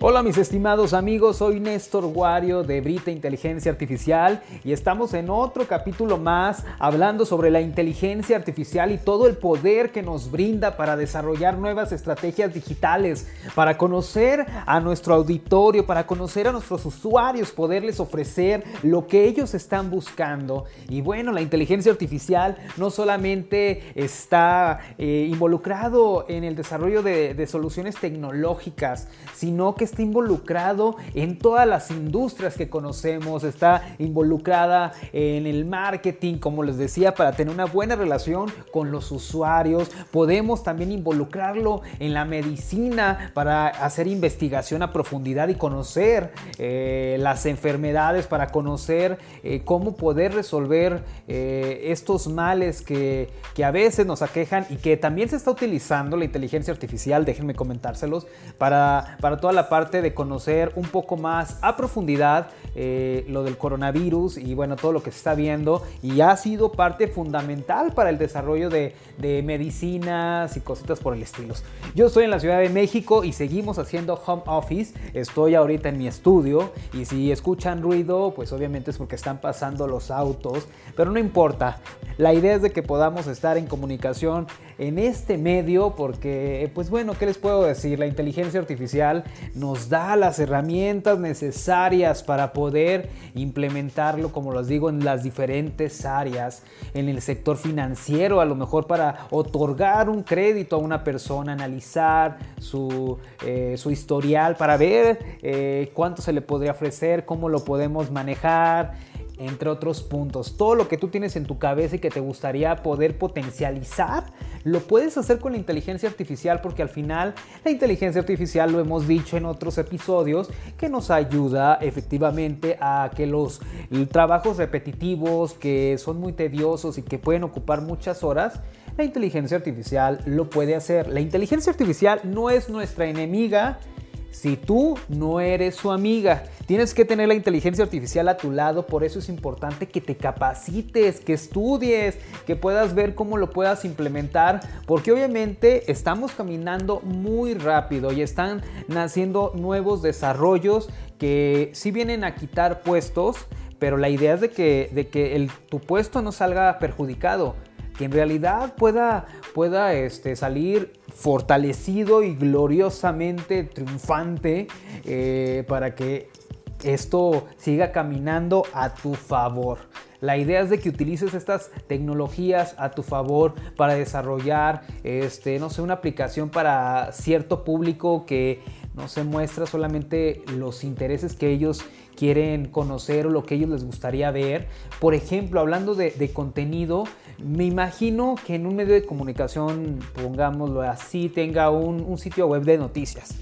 Hola mis estimados amigos, soy Néstor Guario de Brita Inteligencia Artificial y estamos en otro capítulo más hablando sobre la inteligencia artificial y todo el poder que nos brinda para desarrollar nuevas estrategias digitales, para conocer a nuestro auditorio, para conocer a nuestros usuarios, poderles ofrecer lo que ellos están buscando. Y bueno, la inteligencia artificial no solamente está eh, involucrado en el desarrollo de, de soluciones tecnológicas, sino que está involucrado en todas las industrias que conocemos, está involucrada en el marketing, como les decía, para tener una buena relación con los usuarios. Podemos también involucrarlo en la medicina para hacer investigación a profundidad y conocer eh, las enfermedades, para conocer eh, cómo poder resolver eh, estos males que, que a veces nos aquejan y que también se está utilizando la inteligencia artificial, déjenme comentárselos, para, para toda la parte de conocer un poco más a profundidad eh, lo del coronavirus y bueno, todo lo que se está viendo y ha sido parte fundamental para el desarrollo de, de medicinas y cositas por el estilo. Yo estoy en la Ciudad de México y seguimos haciendo home office. Estoy ahorita en mi estudio y si escuchan ruido, pues obviamente es porque están pasando los autos, pero no importa. La idea es de que podamos estar en comunicación en este medio porque, pues bueno, ¿qué les puedo decir? La inteligencia artificial nos da las herramientas necesarias para poder implementarlo, como les digo, en las diferentes áreas, en el sector financiero, a lo mejor para otorgar un crédito a una persona, analizar su, eh, su historial para ver eh, cuánto se le podría ofrecer, cómo lo podemos manejar entre otros puntos. Todo lo que tú tienes en tu cabeza y que te gustaría poder potencializar, lo puedes hacer con la inteligencia artificial porque al final la inteligencia artificial, lo hemos dicho en otros episodios, que nos ayuda efectivamente a que los trabajos repetitivos que son muy tediosos y que pueden ocupar muchas horas, la inteligencia artificial lo puede hacer. La inteligencia artificial no es nuestra enemiga, si tú no eres su amiga. Tienes que tener la inteligencia artificial a tu lado, por eso es importante que te capacites, que estudies, que puedas ver cómo lo puedas implementar, porque obviamente estamos caminando muy rápido y están naciendo nuevos desarrollos que sí vienen a quitar puestos, pero la idea es de que, de que tu puesto no salga perjudicado que en realidad pueda, pueda este, salir fortalecido y gloriosamente triunfante eh, para que esto siga caminando a tu favor. La idea es de que utilices estas tecnologías a tu favor para desarrollar, este, no sé, una aplicación para cierto público que no se muestra solamente los intereses que ellos quieren conocer o lo que ellos les gustaría ver. Por ejemplo, hablando de, contenido, me imagino que en un medio de comunicación, pongámoslo así, tenga un, sitio web de noticias.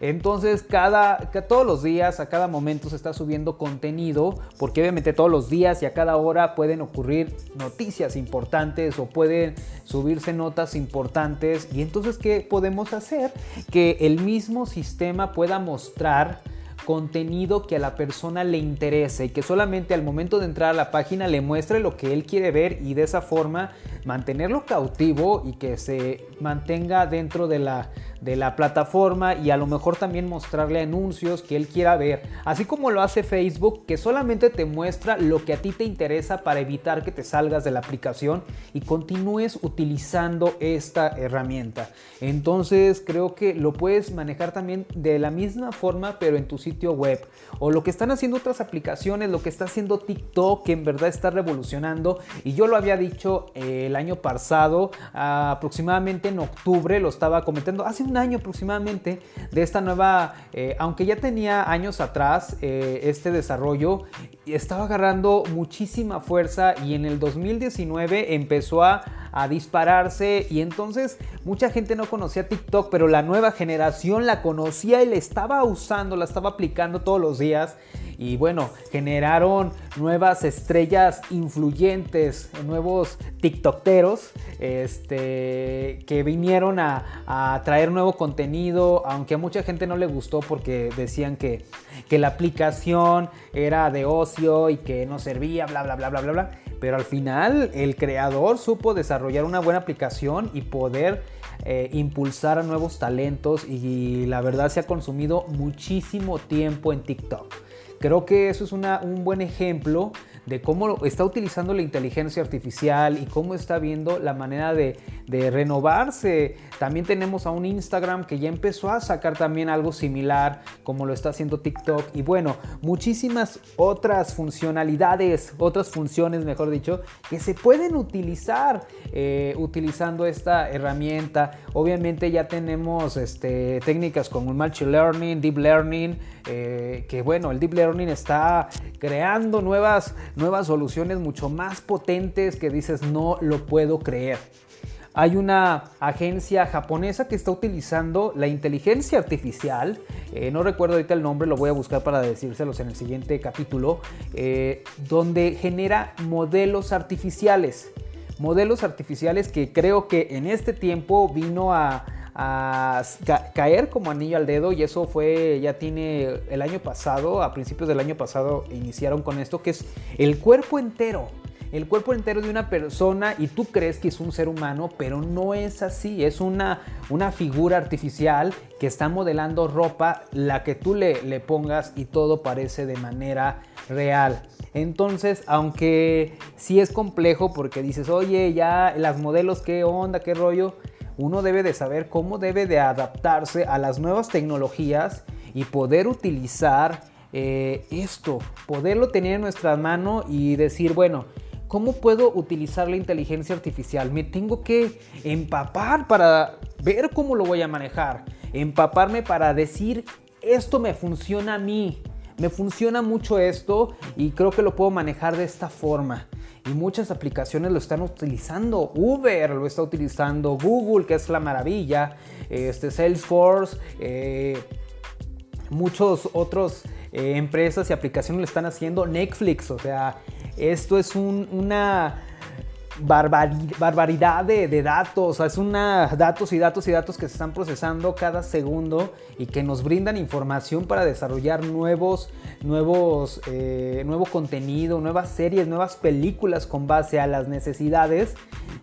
Entonces, cada, todos los días, a cada momento se está subiendo contenido, porque obviamente todos los días y a cada hora pueden ocurrir noticias importantes o pueden subirse notas importantes. Y entonces, ¿qué podemos hacer? Que el mismo sistema pueda mostrar contenido que a la persona le interese y que solamente al momento de entrar a la página le muestre lo que él quiere ver y de esa forma mantenerlo cautivo y que se mantenga dentro de la, de la plataforma y a lo mejor también mostrarle anuncios que él quiera ver, así como lo hace Facebook que solamente te muestra lo que a ti te interesa para evitar que te salgas de la aplicación y continúes utilizando esta herramienta. Entonces creo que lo puedes manejar también de la misma forma pero en tu sitio web. O lo que están haciendo otras aplicaciones, lo que está haciendo TikTok que en verdad está revolucionando. Y yo lo había dicho el año pasado, aproximadamente en octubre, lo estaba comentando, hace un año aproximadamente, de esta nueva, eh, aunque ya tenía años atrás eh, este desarrollo, estaba agarrando muchísima fuerza y en el 2019 empezó a, a dispararse y entonces mucha gente no conocía TikTok, pero la nueva generación la conocía y la estaba usando, la estaba aplicando todos los días y bueno, generaron nuevas estrellas influyentes, nuevos TikTokeros este, que vinieron a, a, traer nuevo contenido, aunque a mucha gente no le gustó porque decían que, que la aplicación era de ocio y que no servía, bla, bla, bla, bla, bla, bla. Pero al final el creador supo desarrollar una buena aplicación y poder eh, impulsar a nuevos talentos y la verdad se ha consumido muchísimo tiempo en TikTok. Creo que eso es un buen ejemplo de cómo está utilizando la inteligencia artificial y cómo está viendo la manera de, renovarse. También tenemos a un Instagram que ya empezó a sacar también algo similar como lo está haciendo TikTok. Y bueno, muchísimas otras funcionalidades, otras funciones, mejor dicho, que se pueden utilizar eh, utilizando esta herramienta. Obviamente ya tenemos este, técnicas como el Machine Learning, Deep Learning, eh, que bueno, el Deep Learning está creando nuevas nuevas soluciones mucho más potentes que dices no lo puedo creer. Hay una agencia japonesa que está utilizando la inteligencia artificial, eh, no recuerdo ahorita el nombre, lo voy a buscar para decírselos en el siguiente capítulo, eh, donde genera modelos artificiales. Modelos artificiales que creo que en este tiempo vino a, a caer como anillo al dedo y eso fue, ya tiene el año pasado, a principios del año pasado iniciaron con esto, que es el cuerpo entero. El cuerpo entero de una persona y tú crees que es un ser humano, pero no es así, es una, una figura artificial que está modelando ropa, la que tú le, le pongas y todo parece de manera real. Entonces, aunque sí es complejo porque dices, oye, ya las modelos, qué onda, qué rollo, uno debe de saber cómo debe de adaptarse a las nuevas tecnologías y poder utilizar eh, esto, poderlo tener en nuestra mano y decir, bueno, ¿cómo puedo utilizar la inteligencia artificial? Me tengo que empapar para ver cómo lo voy a manejar, empaparme para decir, esto me funciona a mí, me funciona mucho esto y creo que lo puedo manejar de esta forma y muchas aplicaciones lo están utilizando. Uber lo está utilizando, Google, que es la maravilla, este, Salesforce, eh, muchos otros eh, empresas y aplicaciones lo están haciendo. Netflix, o sea, esto es una barbaridad de, datos, es una datos y datos y datos que se están procesando cada segundo y que nos brindan información para desarrollar nuevos, nuevos, eh, nuevo contenido, nuevas series, nuevas películas con base a las necesidades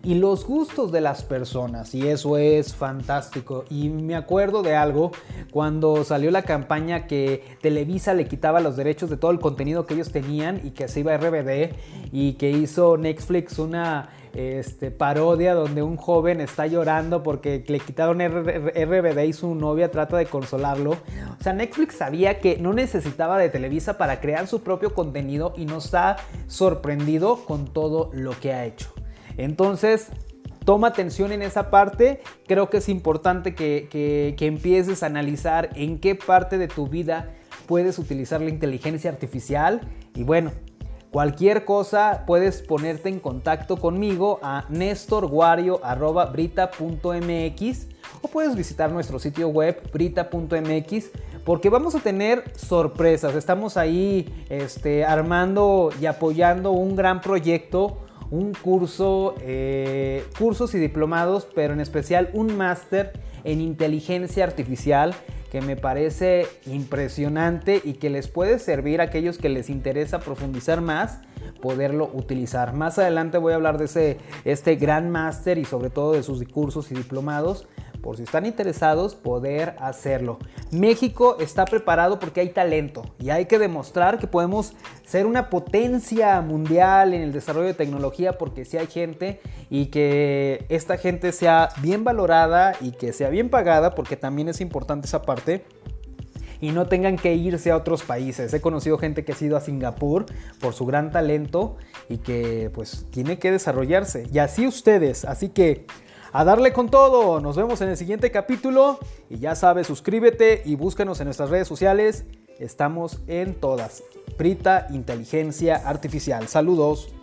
y los gustos de las personas y eso es fantástico y me acuerdo de algo cuando salió la campaña que Televisa le quitaba los derechos de todo el contenido que ellos tenían y que se iba a RBD y que hizo Netflix una este, parodia donde un joven está llorando porque le quitaron RBD y su novia trata de consolarlo. O sea, Netflix sabía que no necesitaba de Televisa para crear su propio contenido y nos ha sorprendido con todo lo que ha hecho. Entonces, toma atención en esa parte. Creo que es importante que, que, empieces a analizar en qué parte de tu vida puedes utilizar la inteligencia artificial. Y bueno, cualquier cosa puedes ponerte en contacto conmigo a nestorguario.brita.mx o puedes visitar nuestro sitio web brita.mx porque vamos a tener sorpresas. Estamos ahí este, armando y apoyando un gran proyecto un curso, eh, cursos y diplomados, pero en especial un máster en inteligencia artificial que me parece impresionante y que les puede servir a aquellos que les interesa profundizar más, poderlo utilizar. Más adelante voy a hablar de ese, este gran máster y sobre todo de sus cursos y diplomados por si están interesados, poder hacerlo. México está preparado porque hay talento y hay que demostrar que podemos ser una potencia mundial en el desarrollo de tecnología porque si hay gente y que esta gente sea bien valorada y que sea bien pagada porque también es importante esa parte y no tengan que irse a otros países. He conocido gente que ha ido a Singapur por su gran talento y que pues tiene que desarrollarse. Y así ustedes, así que a darle con todo. Nos vemos en el siguiente capítulo. Y ya sabes, suscríbete y búscanos en nuestras redes sociales. Estamos en todas. Prita Inteligencia Artificial. Saludos.